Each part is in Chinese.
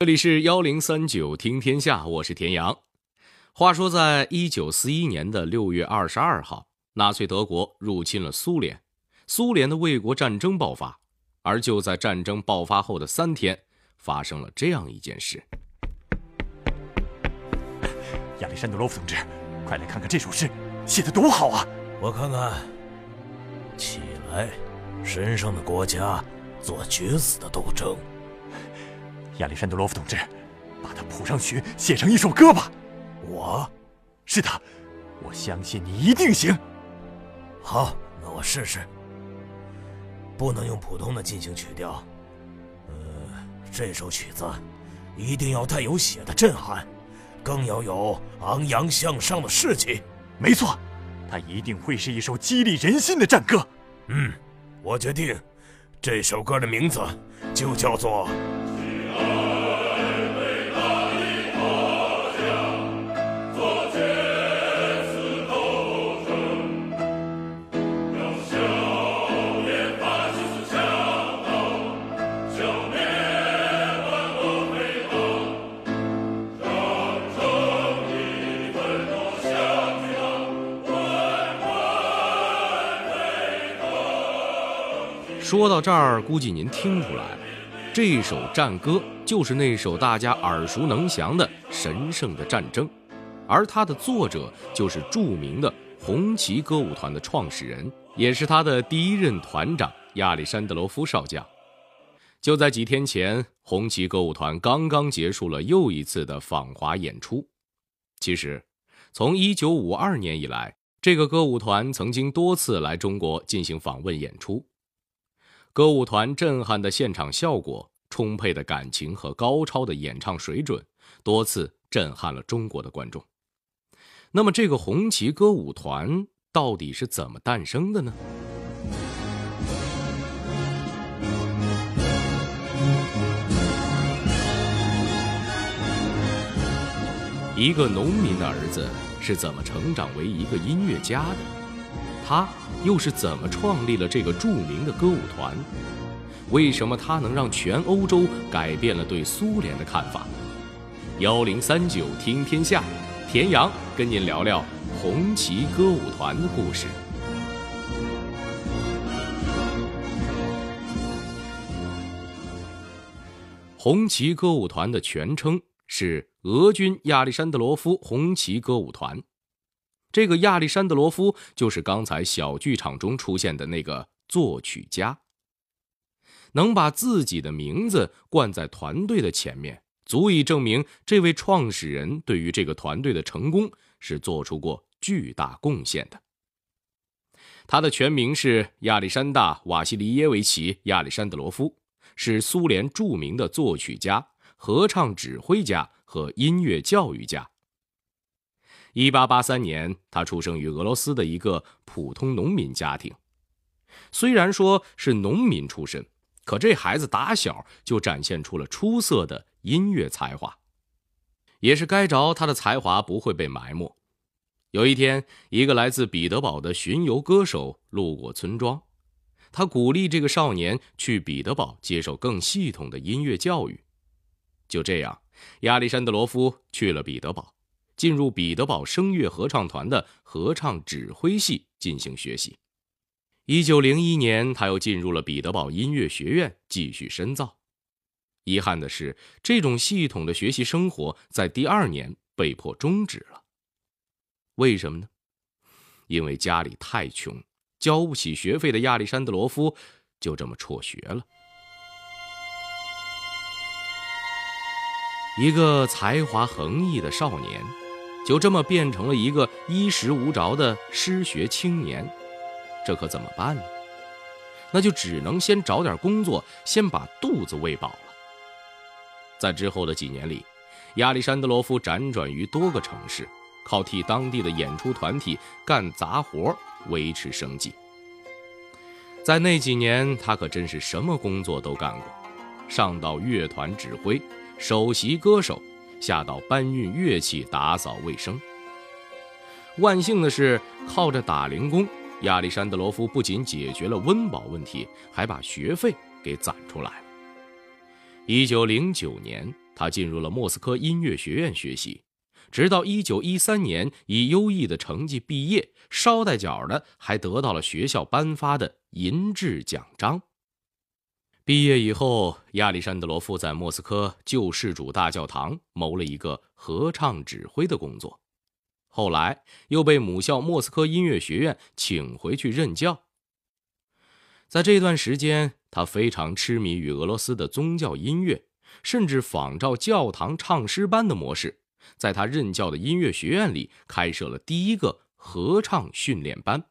这里是幺零三九听天下，我是田阳。话说，在一九四一年的六月二十二号，纳粹德国入侵了苏联，苏联的卫国战争爆发。而就在战争爆发后的三天，发生了这样一件事。亚历山德罗夫同志，快来看看这首诗，写的多好啊！我看看。起来，神圣的国家，做决死的斗争。亚历山德罗夫同志，把它谱上曲，写成一首歌吧。我，是的，我相信你一定行。好，那我试试。不能用普通的进行曲调，呃，这首曲子一定要带有血的震撼，更要有昂扬向上的士气。没错，它一定会是一首激励人心的战歌。嗯，我决定，这首歌的名字就叫做。说到这儿，估计您听出来了，这首战歌就是那首大家耳熟能详的《神圣的战争》，而它的作者就是著名的红旗歌舞团的创始人，也是他的第一任团长亚历山德罗夫少将。就在几天前，红旗歌舞团刚刚结束了又一次的访华演出。其实，从1952年以来，这个歌舞团曾经多次来中国进行访问演出。歌舞团震撼的现场效果、充沛的感情和高超的演唱水准，多次震撼了中国的观众。那么，这个红旗歌舞团到底是怎么诞生的呢？一个农民的儿子是怎么成长为一个音乐家的？他又是怎么创立了这个著名的歌舞团？为什么他能让全欧洲改变了对苏联的看法？幺零三九听天下，田阳跟您聊聊红旗歌舞团的故事。红旗歌舞团的全称是俄军亚历山德罗夫红旗歌舞团。这个亚历山德罗夫就是刚才小剧场中出现的那个作曲家。能把自己的名字冠在团队的前面，足以证明这位创始人对于这个团队的成功是做出过巨大贡献的。他的全名是亚历山大·瓦西里耶维奇·亚历山德罗夫，是苏联著名的作曲家、合唱指挥家和音乐教育家。一八八三年，他出生于俄罗斯的一个普通农民家庭。虽然说是农民出身，可这孩子打小就展现出了出色的音乐才华。也是该着他的才华不会被埋没。有一天，一个来自彼得堡的巡游歌手路过村庄，他鼓励这个少年去彼得堡接受更系统的音乐教育。就这样，亚历山德罗夫去了彼得堡。进入彼得堡声乐合唱团的合唱指挥系进行学习。一九零一年，他又进入了彼得堡音乐学院继续深造。遗憾的是，这种系统的学习生活在第二年被迫终止了。为什么呢？因为家里太穷，交不起学费的亚历山德罗夫就这么辍学了。一个才华横溢的少年。就这么变成了一个衣食无着的失学青年，这可怎么办呢？那就只能先找点工作，先把肚子喂饱了。在之后的几年里，亚历山德罗夫辗转于多个城市，靠替当地的演出团体干杂活维持生计。在那几年，他可真是什么工作都干过，上到乐团指挥，首席歌手。下到搬运乐器、打扫卫生。万幸的是，靠着打零工，亚历山德罗夫不仅解决了温饱问题，还把学费给攒出来了。一九零九年，他进入了莫斯科音乐学院学习，直到1913年以优异的成绩毕业，捎带脚的还得到了学校颁发的银质奖章。毕业以后，亚历山德罗夫在莫斯科救世主大教堂谋了一个合唱指挥的工作，后来又被母校莫斯科音乐学院请回去任教。在这段时间，他非常痴迷于俄罗斯的宗教音乐，甚至仿照教堂唱诗班的模式，在他任教的音乐学院里开设了第一个合唱训练班，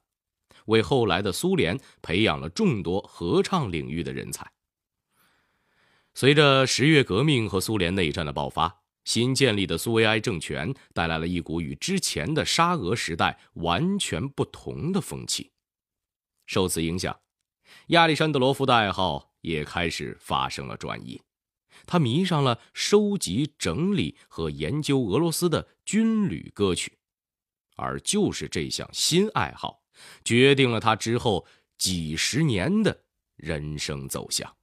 为后来的苏联培养了众多合唱领域的人才。随着十月革命和苏联内战的爆发，新建立的苏维埃政权带来了一股与之前的沙俄时代完全不同的风气。受此影响。亚历山德罗夫的爱好也开始发生了转移，他迷上了收集、整理和研究俄罗斯的军旅歌曲，而就是这项新爱好，决定了他之后几十年的人生走向。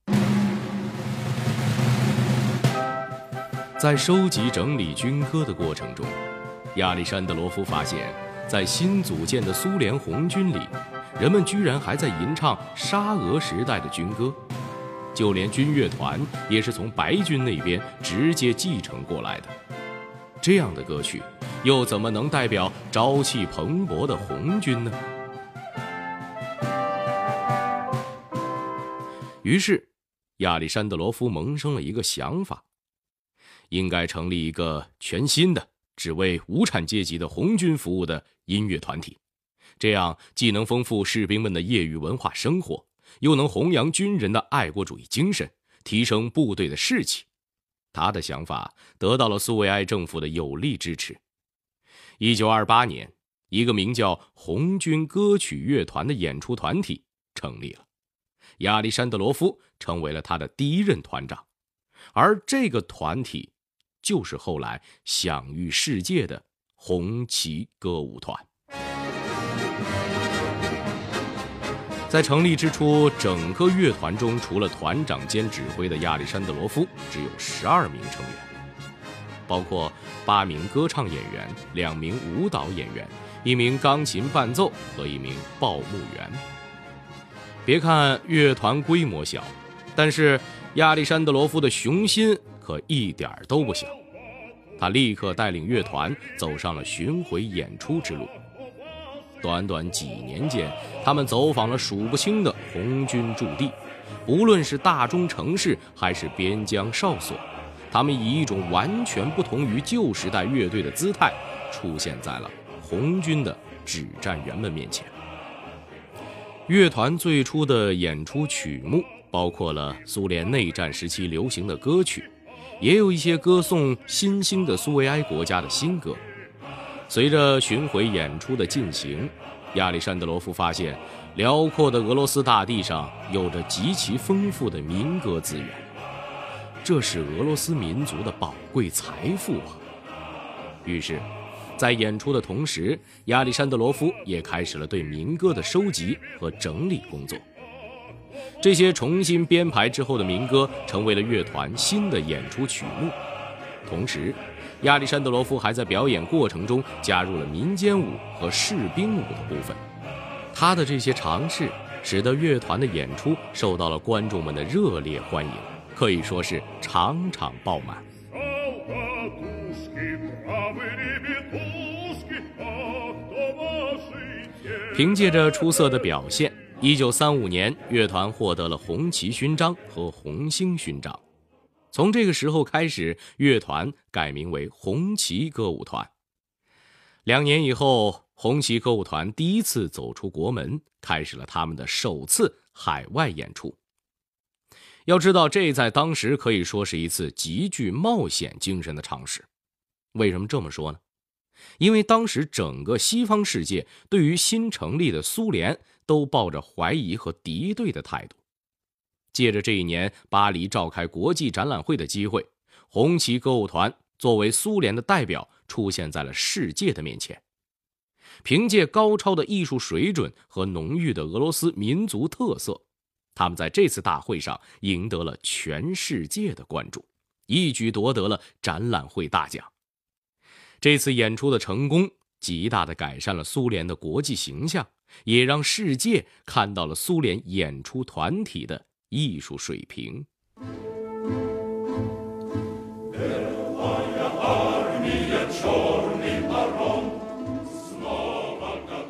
在收集、整理军歌的过程中，亚历山德罗夫发现，在新组建的苏联红军里。人们居然还在吟唱沙俄时代的军歌，就连军乐团也是从白军那边直接继承过来的。这样的歌曲，又怎么能代表朝气蓬勃的红军呢？于是，亚历山德罗夫萌生了一个想法：应该成立一个全新的、只为无产阶级的红军服务的音乐团体。这样既能丰富士兵们的业余文化生活，又能弘扬军人的爱国主义精神，提升部队的士气。他的想法得到了苏维埃政府的有力支持。一九二八年，一个名叫“红军歌曲乐团”的演出团体成立了，亚历山德罗夫成为了他的第一任团长，而这个团体就是后来享誉世界的红旗歌舞团。在成立之初，整个乐团中，除了团长兼指挥的亚历山德罗夫，只有十二名成员，包括八名歌唱演员、两名舞蹈演员、一名钢琴伴奏和一名报幕员。别看乐团规模小，但是亚历山德罗夫的雄心可一点都不小。他立刻带领乐团走上了巡回演出之路。短短几年间，他们走访了数不清的红军驻地，不论是大中城市还是边疆哨所，他们以一种完全不同于旧时代乐队的姿态，出现在了红军的指战员们面前。乐团最初的演出曲目包括了苏联内战时期流行的歌曲，也有一些歌颂新兴的苏维埃国家的新歌。随着巡回演出的进行，亚历山德罗夫发现，辽阔的俄罗斯大地上有着极其丰富的民歌资源，这是俄罗斯民族的宝贵财富啊！于是，在演出的同时，亚历山德罗夫也开始了对民歌的收集和整理工作。这些重新编排之后的民歌，成为了乐团新的演出曲目，同时。亚历山德罗夫还在表演过程中加入了民间舞和士兵舞的部分。他的这些尝试使得乐团的演出受到了观众们的热烈欢迎，可以说是场场爆满。凭借着出色的表现，1935年，乐团获得了红旗勋章和红星勋章。从这个时候开始，乐团改名为红旗歌舞团。两年以后，红旗歌舞团第一次走出国门，开始了他们的首次海外演出。要知道，这在当时可以说是一次极具冒险精神的尝试。为什么这么说呢？因为当时整个西方世界对于新成立的苏联都抱着怀疑和敌对的态度。借着这一年巴黎召开国际展览会的机会，红旗歌舞团作为苏联的代表出现在了世界的面前。凭借高超的艺术水准和浓郁的俄罗斯民族特色，他们在这次大会上赢得了全世界的关注，一举夺得了展览会大奖。这次演出的成功，极大的改善了苏联的国际形象，也让世界看到了苏联演出团体的艺术水平。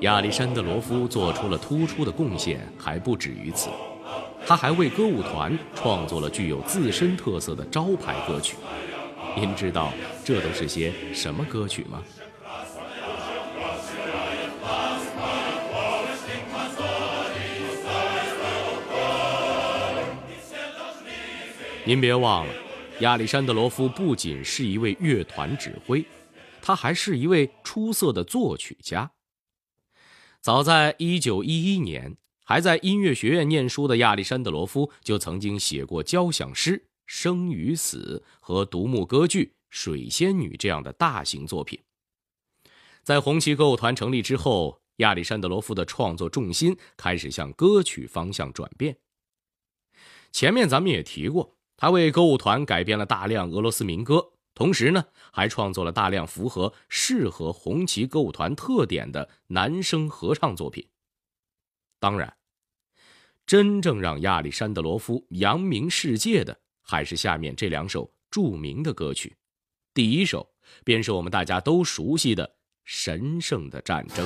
亚历山德罗夫做出了突出的贡献，还不止于此，他还为歌舞团创作了具有自身特色的招牌歌曲。您知道这都是些什么歌曲吗？您别忘了，亚历山德罗夫不仅是一位乐团指挥，他还是一位出色的作曲家。早在一九一一年，还在音乐学院念书的亚历山德罗夫就曾经写过交响诗《生与死》和独幕歌剧《水仙女》这样的大型作品。在红旗歌舞团成立之后，亚历山德罗夫的创作重心开始向歌曲方向转变。前面咱们也提过，他为歌舞团改编了大量俄罗斯民歌。同时呢，还创作了大量符合适合红旗歌舞团特点的男声合唱作品。当然，真正让亚历山德罗夫扬名世界的，还是下面这两首著名的歌曲。第一首便是我们大家都熟悉的《神圣的战争》。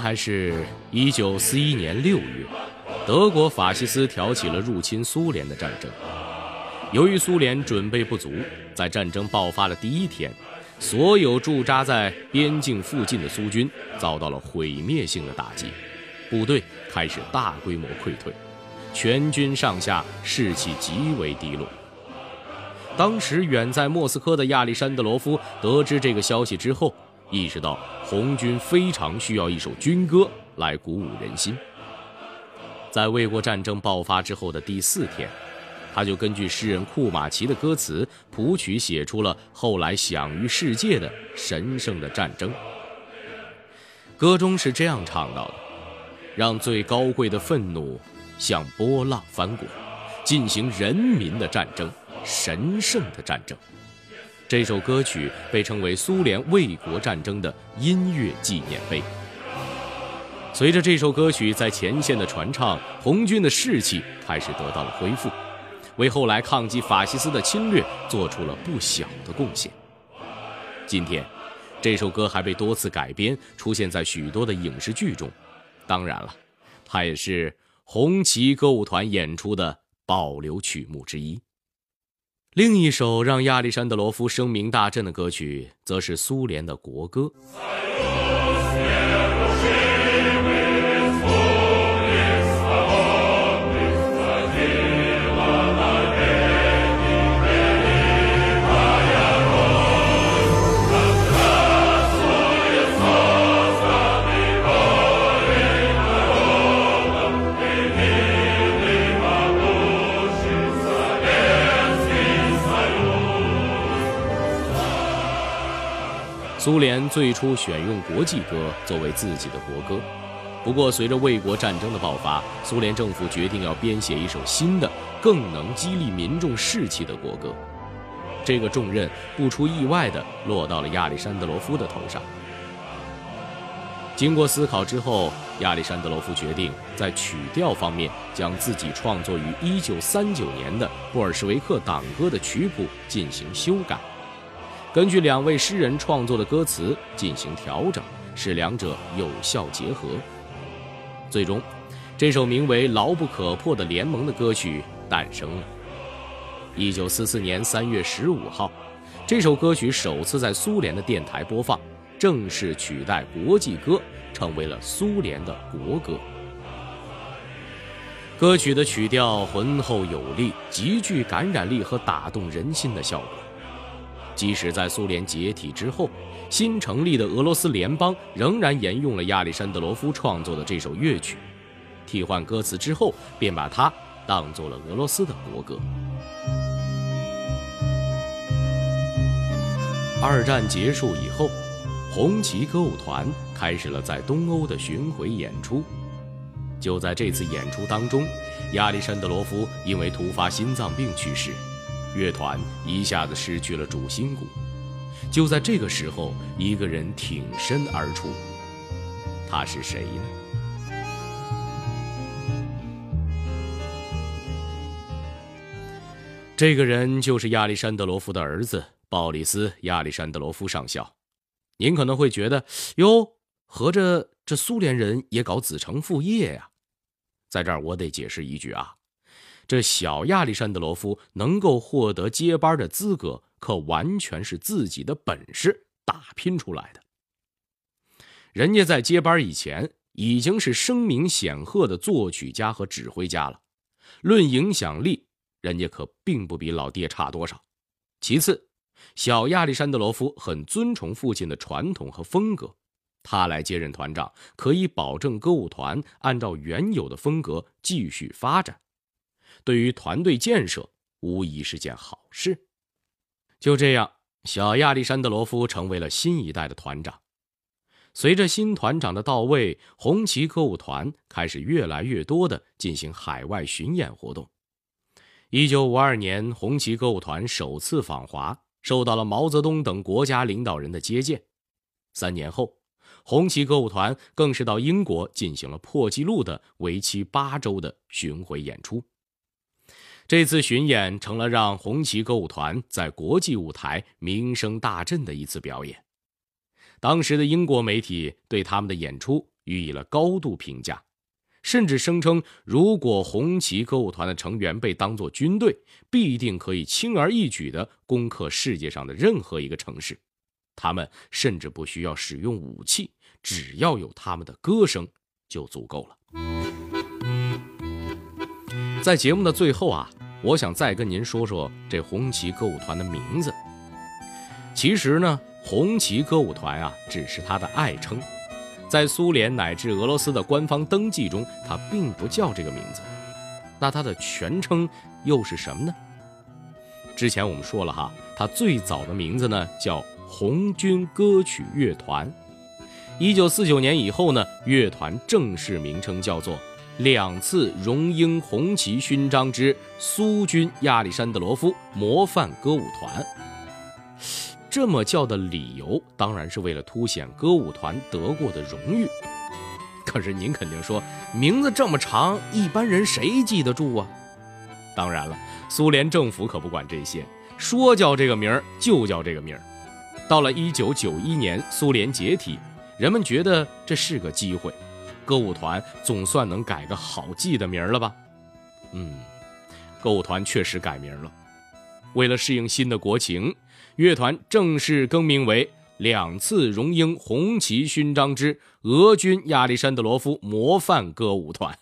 还是一九四一年六月，德国法西斯挑起了入侵苏联的战争。由于苏联准备不足，在战争爆发的第一天，所有驻扎在边境附近的苏军遭到了毁灭性的打击，部队开始大规模溃退，全军上下士气极为低落。当时远在莫斯科的亚历山德罗夫得知这个消息之后，意识到红军非常需要一首军歌来鼓舞人心。在卫国战争爆发之后的第四天，他就根据诗人库马奇的歌词谱曲，写出了后来享誉世界的《神圣的战争》。歌中是这样唱到的：“让最高贵的愤怒像波浪翻滚，进行人民的战争，神圣的战争。”这首歌曲被称为苏联卫国战争的音乐纪念碑。随着这首歌曲在前线的传唱，红军的士气开始得到了恢复，为后来抗击法西斯的侵略做出了不小的贡献。今天，这首歌还被多次改编，出现在许多的影视剧中。当然了，它也是红旗歌舞团演出的保留曲目之一。另一首让亚历山德罗夫声名大振的歌曲，则是苏联的国歌。苏联最初选用国际歌作为自己的国歌，不过随着卫国战争的爆发，苏联政府决定要编写一首新的、更能激励民众士气的国歌。这个重任不出意外地落到了亚历山德罗夫的头上。经过思考之后，亚历山德罗夫决定在曲调方面将自己创作于1939年的布尔什维克党歌的曲谱进行修改。根据两位诗人创作的歌词进行调整，使两者有效结合。最终，这首名为《牢不可破的联盟》的歌曲诞生了。一九四四年三月十五号，这首歌曲首次在苏联的电台播放，正式取代国际歌，成为了苏联的国歌。歌曲的曲调浑厚有力，极具感染力和打动人心的效果。即使在苏联解体之后，新成立的俄罗斯联邦仍然沿用了亚历山德罗夫创作的这首乐曲，替换歌词之后，便把它当做了俄罗斯的国歌。二战结束以后，红旗歌舞团开始了在东欧的巡回演出。就在这次演出当中，亚历山德罗夫因为突发心脏病去世。乐团一下子失去了主心骨，就在这个时候，一个人挺身而出，他是谁呢？这个人就是亚历山德罗夫的儿子鲍里斯·亚历山德罗夫上校。您可能会觉得，哟，合着这苏联人也搞子承父业呀？在这儿，我得解释一句啊。这小亚历山德罗夫能够获得接班的资格，可完全是自己的本事打拼出来的。人家在接班以前已经是声名显赫的作曲家和指挥家了，论影响力，人家可并不比老爹差多少。其次，小亚历山德罗夫很尊崇父亲的传统和风格，他来接任团长，可以保证歌舞团按照原有的风格继续发展。对于团队建设，无疑是件好事。就这样，小亚历山德罗夫成为了新一代的团长。随着新团长的到位，红旗歌舞团开始越来越多的进行海外巡演活动。一九五二年，红旗歌舞团首次访华，受到了毛泽东等国家领导人的接见。三年后，红旗歌舞团更是到英国进行了破纪录的为期八周的巡回演出。这次巡演成了让红旗歌舞团在国际舞台名声大振的一次表演。当时的英国媒体对他们的演出予以了高度评价，甚至声称，如果红旗歌舞团的成员被当作军队，必定可以轻而易举地攻克世界上的任何一个城市。他们甚至不需要使用武器，只要有他们的歌声就足够了。在节目的最后啊。我想再跟您说说这红旗歌舞团的名字。其实呢，红旗歌舞团啊，只是它的爱称，在苏联乃至俄罗斯的官方登记中，它并不叫这个名字。那它的全称又是什么呢？之前我们说了哈，它最早的名字呢叫红军歌曲乐团。一九四九年以后呢，乐团正式名称叫做。两次荣膺红旗勋章之苏军亚历山德罗夫模范歌舞团，这么叫的理由当然是为了凸显歌舞团得过的荣誉。可是您肯定说，名字这么长，一般人谁记得住啊？当然了，苏联政府可不管这些，说叫这个名儿就叫这个名儿。到了一九九一年，苏联解体，人们觉得这是个机会。歌舞团总算能改个好记的名了吧？嗯，歌舞团确实改名了。为了适应新的国情，乐团正式更名为“两次荣膺红旗勋章之俄军亚历山德罗夫模范歌舞团”，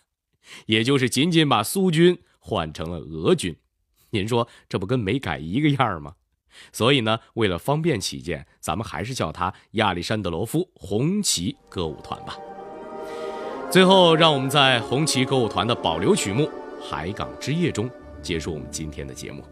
也就是仅仅把苏军换成了俄军。您说这不跟没改一个样吗？所以呢，为了方便起见，咱们还是叫它亚历山德罗夫红旗歌舞团吧。最后让我们在红旗歌舞团的保留曲目海港之夜中结束我们今天的节目。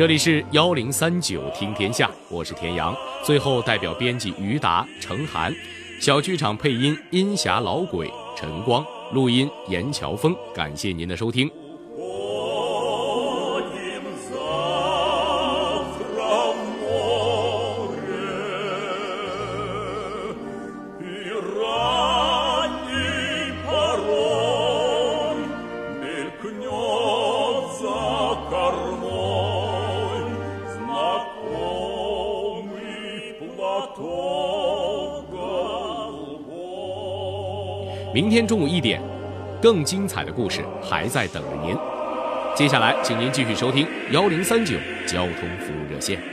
这里是幺零三九听天下，我是田阳。最后，代表编辑于达、程涵，小剧场配音音侠老鬼陈光，录音严乔峰。感谢您的收听。明天中午一点，更精彩的故事还在等着您。接下来，请您继续收听幺零三九交通服务热线。